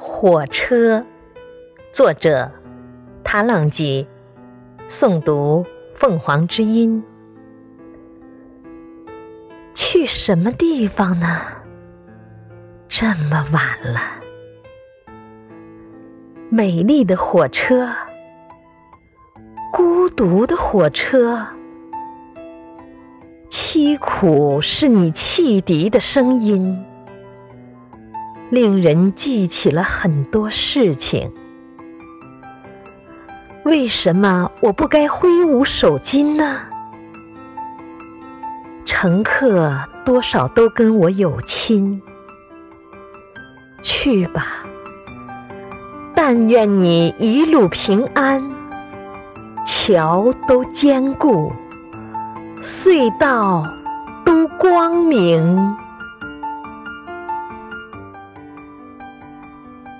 火车，作者塔朗吉，诵读凤凰之音。去什么地方呢？这么晚了，美丽的火车，孤独的火车，凄苦是你汽笛的声音。令人记起了很多事情。为什么我不该挥舞手巾呢？乘客多少都跟我有亲。去吧，但愿你一路平安，桥都坚固，隧道都光明。